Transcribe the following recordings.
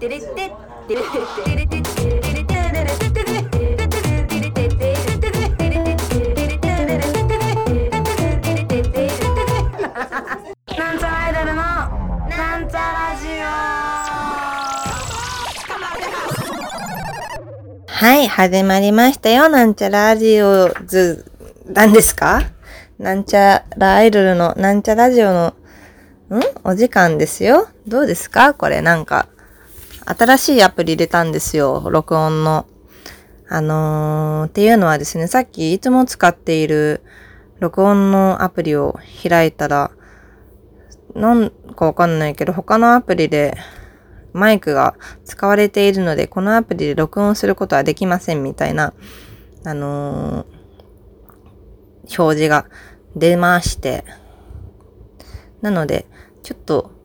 なんちゃらアイドルのなんちゃラジはい、始まりましたよ。なんちゃらラジオズ、なんですかなんちゃらアイドルのなんちゃラジオの、んお時間ですよ。どうですかこれなんか、新しいアプリ入れたんですよ。録音の。あのー、っていうのはですね、さっきいつも使っている録音のアプリを開いたら、なんかわかんないけど、他のアプリでマイクが使われているので、このアプリで録音することはできませんみたいな、あのー、表示が出まして、なので、ちょっと、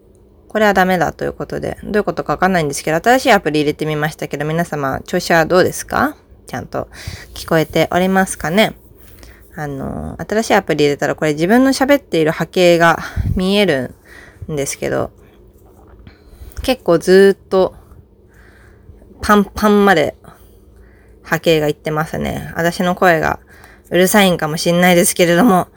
これはダメだということで、どういうことかわかんないんですけど、新しいアプリ入れてみましたけど、皆様、調子はどうですか？ちゃんと聞こえておりますかね？あの、新しいアプリ入れたらこれ自分の喋っている波形が見えるんですけど、結構ずっとパンパンまで波形がいってますね。私の声がうるさいんかもしんないですけれども、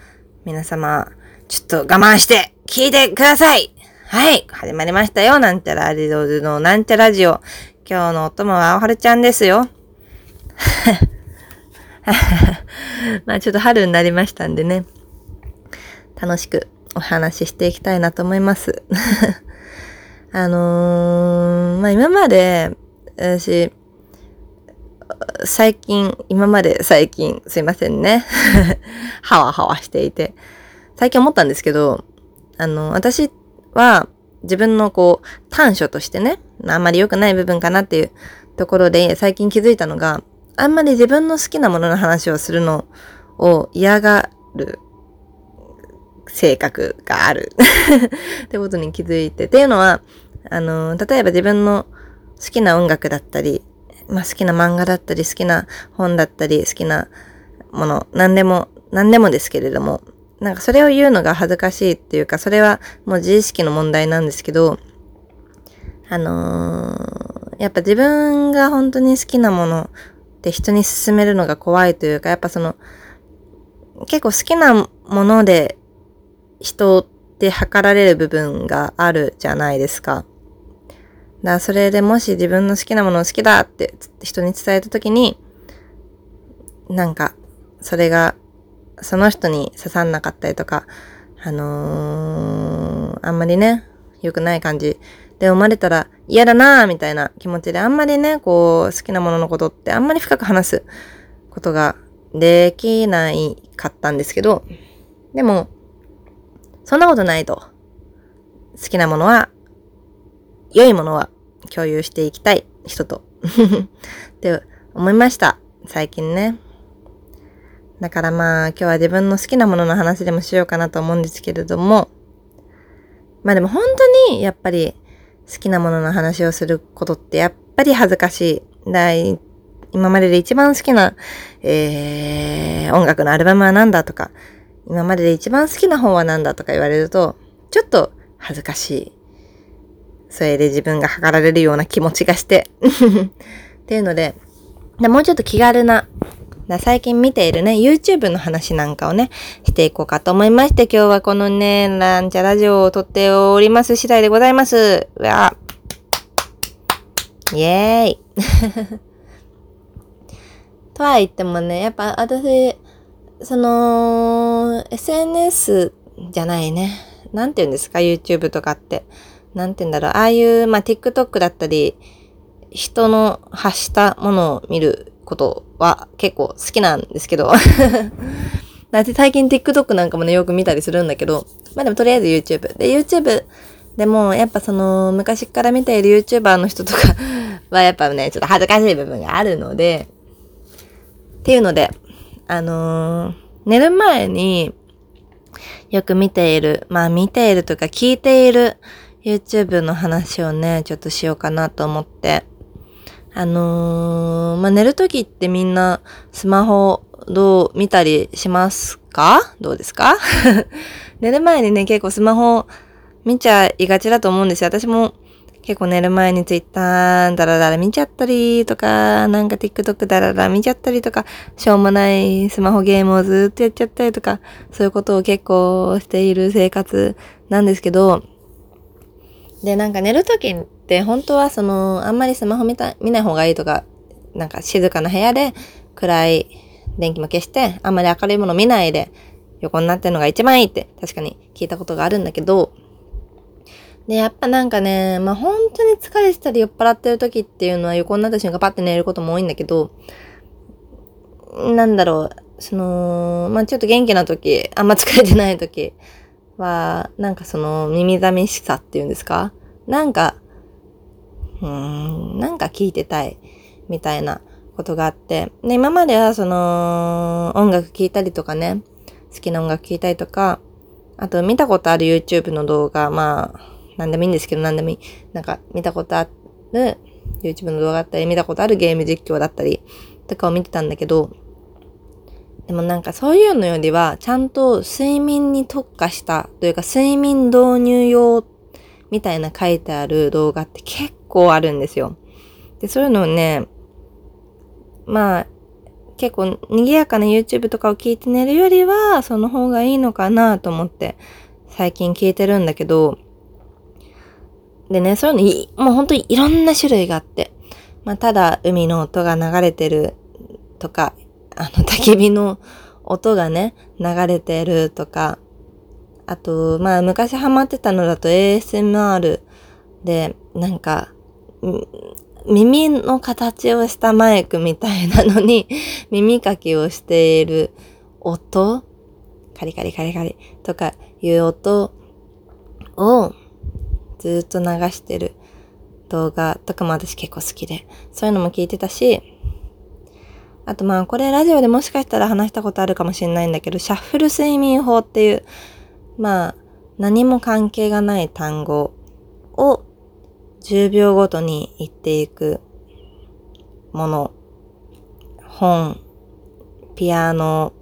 皆様、ちょっと我慢して聞いてください！はい、始まりましたよ。なんちゃらアリドルのなんちゃラジオ。今日のお供はおはるちゃんですよ。まあちょっと春になりましたんでね、楽しくお話ししていきたいなと思います。あのー、まあ今まで、私、最近、今まで最近、すいませんね。はわはわしていて。最近思ったんですけど、あの、私は自分のこう、短所としてね、あんまり良くない部分かなっていうところで最近気づいたのが、あんまり自分の好きなものの話をするのを嫌がる性格がある ってことに気づいて。っていうのは、あの、例えば自分の好きな音楽だったり、まあ好きな漫画だったり、好きな本だったり、好きなもの、何でも、何でもですけれども、なんかそれを言うのが恥ずかしいっていうか、それはもう自意識の問題なんですけど、あのー、やっぱ自分が本当に好きなものって人に勧めるのが怖いというか、やっぱその、結構好きなもので人って測られる部分があるじゃないですか。だからそれでもし自分の好きなものを好きだって人に伝えたときに、なんか、それが、その人に刺さんなかったりとか、あのー、あんまりね、良くない感じで生まれたら嫌だなぁみたいな気持ちであんまりね、こう好きなもののことってあんまり深く話すことができないかったんですけど、でも、そんなことないと。好きなものは、良いものは共有していきたい人と。って思いました。最近ね。だからまあ今日は自分の好きなものの話でもしようかなと思うんですけれども、まあでも本当にやっぱり好きなものの話をすることってやっぱり恥ずかしい。だい今までで一番好きな、えー、音楽のアルバムは何だとか、今までで一番好きな本は何だとか言われると、ちょっと恥ずかしい。それで自分が測られるような気持ちがして。っていうの、でもうちょっと気軽な、最近見ているね、YouTube の話なんかをね、していこうかと思いまして、今日はこのね、ランチャラジオを撮っております次第でございます。うわイェーイ とは言ってもね、やっぱ私、その、SNS じゃないね。なんて言うんですか ?YouTube とかって。なんて言うんだろう。ああいう、まあ、TikTok だったり、人の発したものを見ることは結構好きなんですけど。だって最近 TikTok なんかもね、よく見たりするんだけど、まあでもとりあえず YouTube。で、YouTube でもやっぱその昔から見ている YouTuber の人とか はやっぱね、ちょっと恥ずかしい部分があるので、っていうので、あのー、寝る前によく見ている、まあ見ているとか聞いている YouTube の話をね、ちょっとしようかなと思って。あのー、まあ寝るときってみんなスマホどう見たりしますか？どうですか？寝る前にね、結構スマホ見ちゃいがちだと思うんですよ。私も結構寝る前にツイッターダラダラ見ちゃったりとか、なんか TikTok ダラダラ見ちゃったりとか、しょうもないスマホゲームをずっとやっちゃったりとか、そういうことを結構している生活なんですけど、で、なんか寝るときって本当はその、あんまりスマホ見た見ない方がいいとか、なんか静かな部屋で暗い電気も消して、あんまり明るいもの見ないで横になってるのが一番いいって確かに聞いたことがあるんだけど、で、やっぱなんかね、まあ本当に疲れてたり酔っ払ってる時っていうのは横になった瞬間パッて寝ることも多いんだけど、なんだろう、その、まあちょっと元気な時、あんま疲れてない時は、なんかその耳寂しさっていうんですか？なんか、うん、なんか聞いてたい、みたいなことがあって、で、今まではその、音楽聴いたりとかね、好きな音楽聴いたりとか、あと見たことある YouTube の動画、まあ、なんでもいいんですけど、なんでもいい。なんか、見たことある YouTube の動画だったり、見たことあるゲーム実況だったり、とかを見てたんだけど、でもなんかそういうのよりは、ちゃんと睡眠に特化したというか、睡眠導入用みたいな書いてある動画って結構あるんですよ。で、そういうのをね、まあ、結構賑やかな YouTube とかを聞いて寝るよりは、その方がいいのかなと思って、最近聞いてるんだけど、でね、そういうのもう本当にいろんな種類があって。まあ、ただ海の音が流れてるとか、あの、焚き火の音がね、流れてるとか、あと、まあ、昔ハマってたのだと ASMR で、なんか、耳の形をしたマイクみたいなのに 耳かきをしている音カリカリカリカリとかいう音をずっと流してる動画とかも私結構好きで、そういうのも聞いてたし、あとまあこれラジオでもしかしたら話したことあるかもしれないんだけど、シャッフル睡眠法っていう、まあ何も関係がない単語を10秒ごとに言っていくもの、本、ピアノ、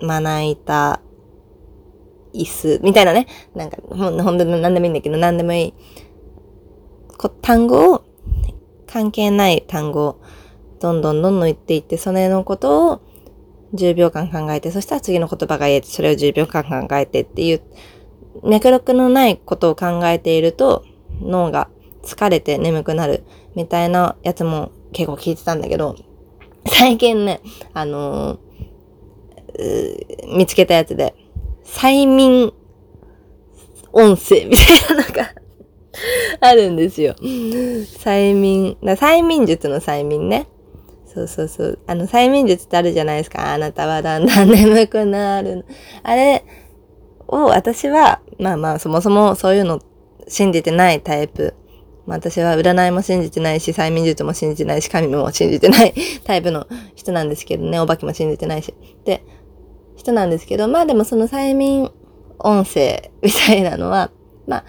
まな板、椅子、みたいなね。なんか、ほん、ほんと何でもいいんだけど、何でもいい。こ単語を、関係ない単語を、どんどんどんどん言っていって、それのことを10秒間考えて、そしたら次の言葉が言えて、それを10秒間考えてっていう、脈絡のないことを考えていると、脳が疲れて眠くなる、みたいなやつも結構聞いてたんだけど、最近ね、あのー、見つけたやつで、催眠音声みたいなのが あるんですよ。催眠、だ催眠術の催眠ね。そうそうそう。あの、催眠術ってあるじゃないですか。あなたはだんだん眠くなる。あれを私は、まあまあ、そもそもそういうの信じてないタイプ。まあ私は占いも信じてないし、催眠術も信じてないし、神も信じてない タイプの人なんですけどね。お化けも信じてないし。で、人なんですけど、まあでもその催眠音声みたいなのは、まあ、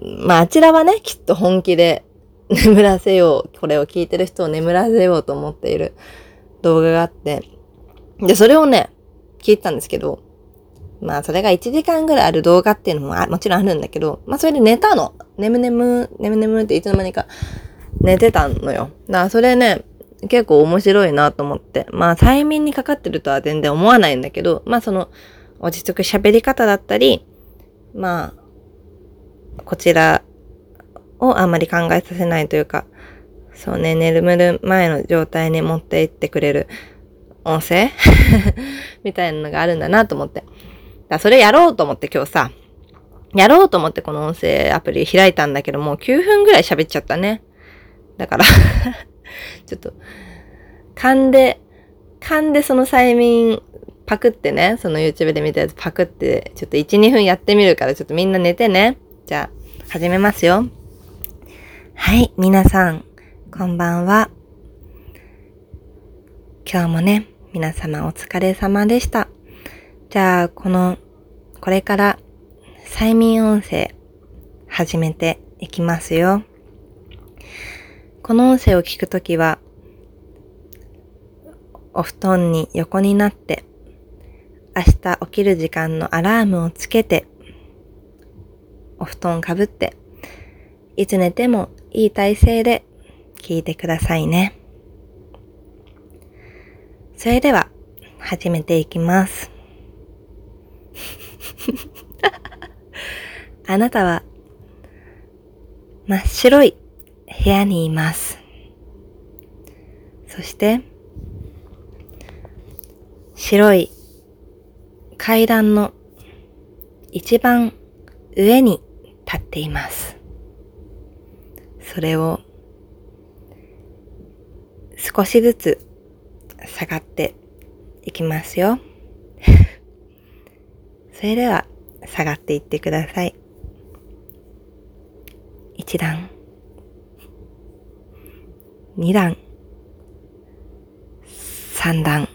まああちらはね、きっと本気で 眠らせよう、これを聞いてる人を眠らせようと思っている動画があって、で、それをね、聞いたんですけど、まあそれが1時間ぐらいある動画っていうのももちろんあるんだけど、まあそれで寝たの。眠眠、眠眠っていつの間にか寝てたのよ。だからそれね、結構面白いなと思って。まあ、催眠にかかってるとは全然思わないんだけど、まあその、落ち着く喋り方だったり、まあ、こちらをあんまり考えさせないというか、そうね、寝るる前の状態に持っていってくれる音声？みたいなのがあるんだなと思って。だそれやろうと思って今日さ、やろうと思ってこの音声アプリ開いたんだけどもう9分ぐらい喋っちゃったね。だから ちょっと、噛んで、噛んでその催眠パクってね、その YouTube で見たやつパクって、ちょっと1、2分やってみるから、ちょっとみんな寝てね。じゃあ、始めますよ。はい、皆さん、こんばんは。今日もね、皆様お疲れ様でした。じゃあ、この、これから催眠音声始めていきますよ。この音声を聞くときは、お布団に横になって、明日起きる時間のアラームをつけて、お布団かぶって、いつ寝てもいい体勢で聞いてくださいね。それでは始めていきます。あなたは真っ白い部屋にいます。そして白い階段の一番上に立っています。それを少しずつ下がっていきますよ。それでは下がっていってください。一段、二段、三段、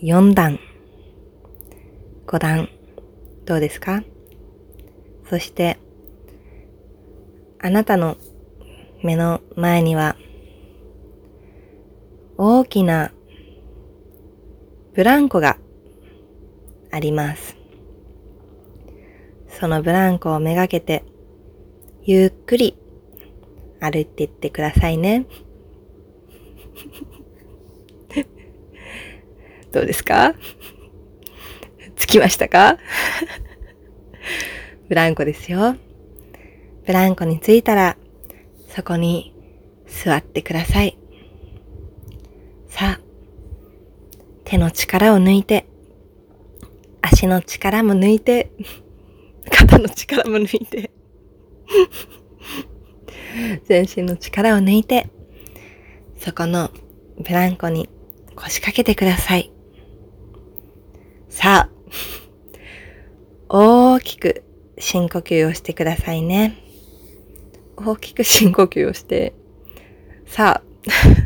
四段、五段、どうですか？そして、あなたの目の前には、大きなブランコがあります。そのブランコをめがけて、ゆっくり歩いていってくださいね。どうですか？着きましたか？ブランコですよ。ブランコに着いたら、そこに座ってください。さあ、手の力を抜いて、足の力も抜いて、肩の力も抜いて、全身の力を抜いて、そこのブランコに腰掛けてください。さあ、大きく深呼吸をしてくださいね。大きく深呼吸をして、さあ、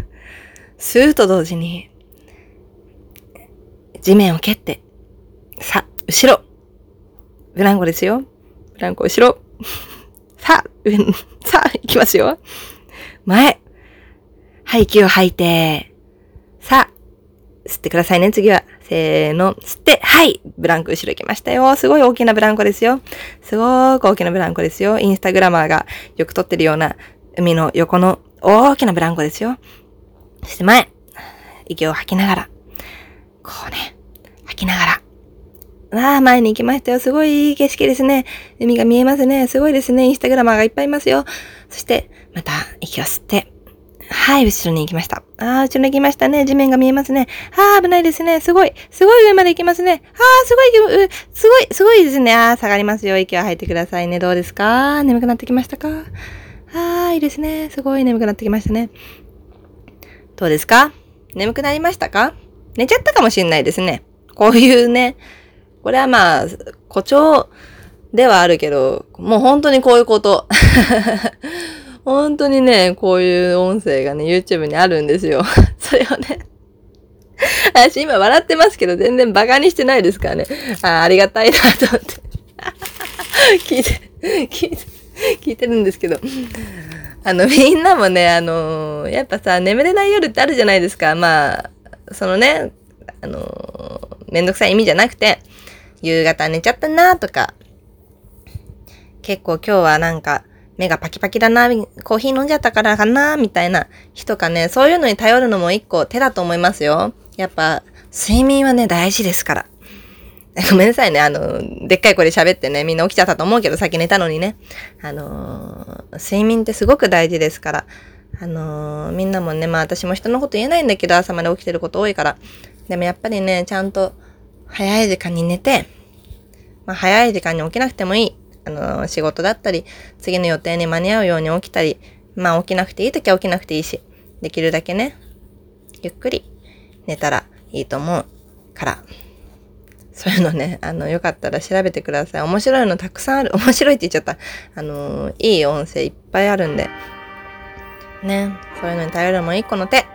スーと同時に、地面を蹴って、さあ、後ろブランコですよ。ブランコ後ろ。さあ、上、さあ、行きますよ。前。はい、息を吐いて。さあ、吸ってくださいね、次は。せーの、吸って、はい、ブランコ後ろ行きましたよ。すごい大きなブランコですよ。すごーく大きなブランコですよ。インスタグラマーがよく撮ってるような海の横の大きなブランコですよ。そして前、息を吐きながら、こうね、吐きながら、わあ、前に行きましたよ。すごいいい景色ですね。海が見えますね。すごいですね。インスタグラマーがいっぱいいますよ。そして、また息を吸って、はい、後ろに行きました。ああ、後ろに行きましたね。地面が見えますね。ああ、危ないですね。すごい。すごい上まで行きますね。ああ、すごい、すごい、すごいですね。ああ、下がりますよ。息を吐いてくださいね。どうですか？眠くなってきましたか？ああ、いいですね。すごい眠くなってきましたね。どうですか？眠くなりましたか？寝ちゃったかもしんないですね。こういうね、これはまあ、誇張ではあるけど、もう本当にこういうこと。本当にね、こういう音声がね、YouTube にあるんですよ。それをね、私今笑ってますけど、全然バカにしてないですからね。あありがたいなと思って。聞いて、聞いて、聞いてるんですけど。あの、みんなもね、あのー、やっぱさ、眠れない夜ってあるじゃないですか。まあ、そのね、あのー、めんどくさい意味じゃなくて、夕方寝ちゃったなとか、結構今日はなんか、目がパキパキだな、コーヒー飲んじゃったからかな、みたいな人かね、そういうのに頼るのも一個手だと思いますよ。やっぱ、睡眠はね、大事ですから。ごめんなさいね。あの、でっかい声で喋ってね、みんな起きちゃったと思うけど、先寝たのにね。あのー、睡眠ってすごく大事ですから。あのー、みんなもね、まあ私も人のこと言えないんだけど、朝まで起きてること多いから。でもやっぱりね、ちゃんと早い時間に寝て、まあ早い時間に起きなくてもいい。あの、仕事だったり、次の予定に間に合うように起きたり、まあ起きなくていい時は起きなくていいし、できるだけね、ゆっくり寝たらいいと思うから。そういうのね、あの、よかったら調べてください。面白いのたくさんある。面白いって言っちゃった。あの、いい音声いっぱいあるんで。ね、そういうのに頼るも一個の手。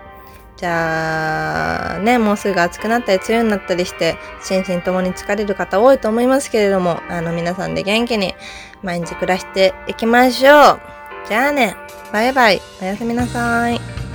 じゃあ、ね、もうすぐ暑くなったり、梅雨になったりして、心身ともに疲れる方多いと思いますけれども、あの、皆さんで元気に毎日暮らしていきましょう。じゃあね、バイバイ。おやすみなさい。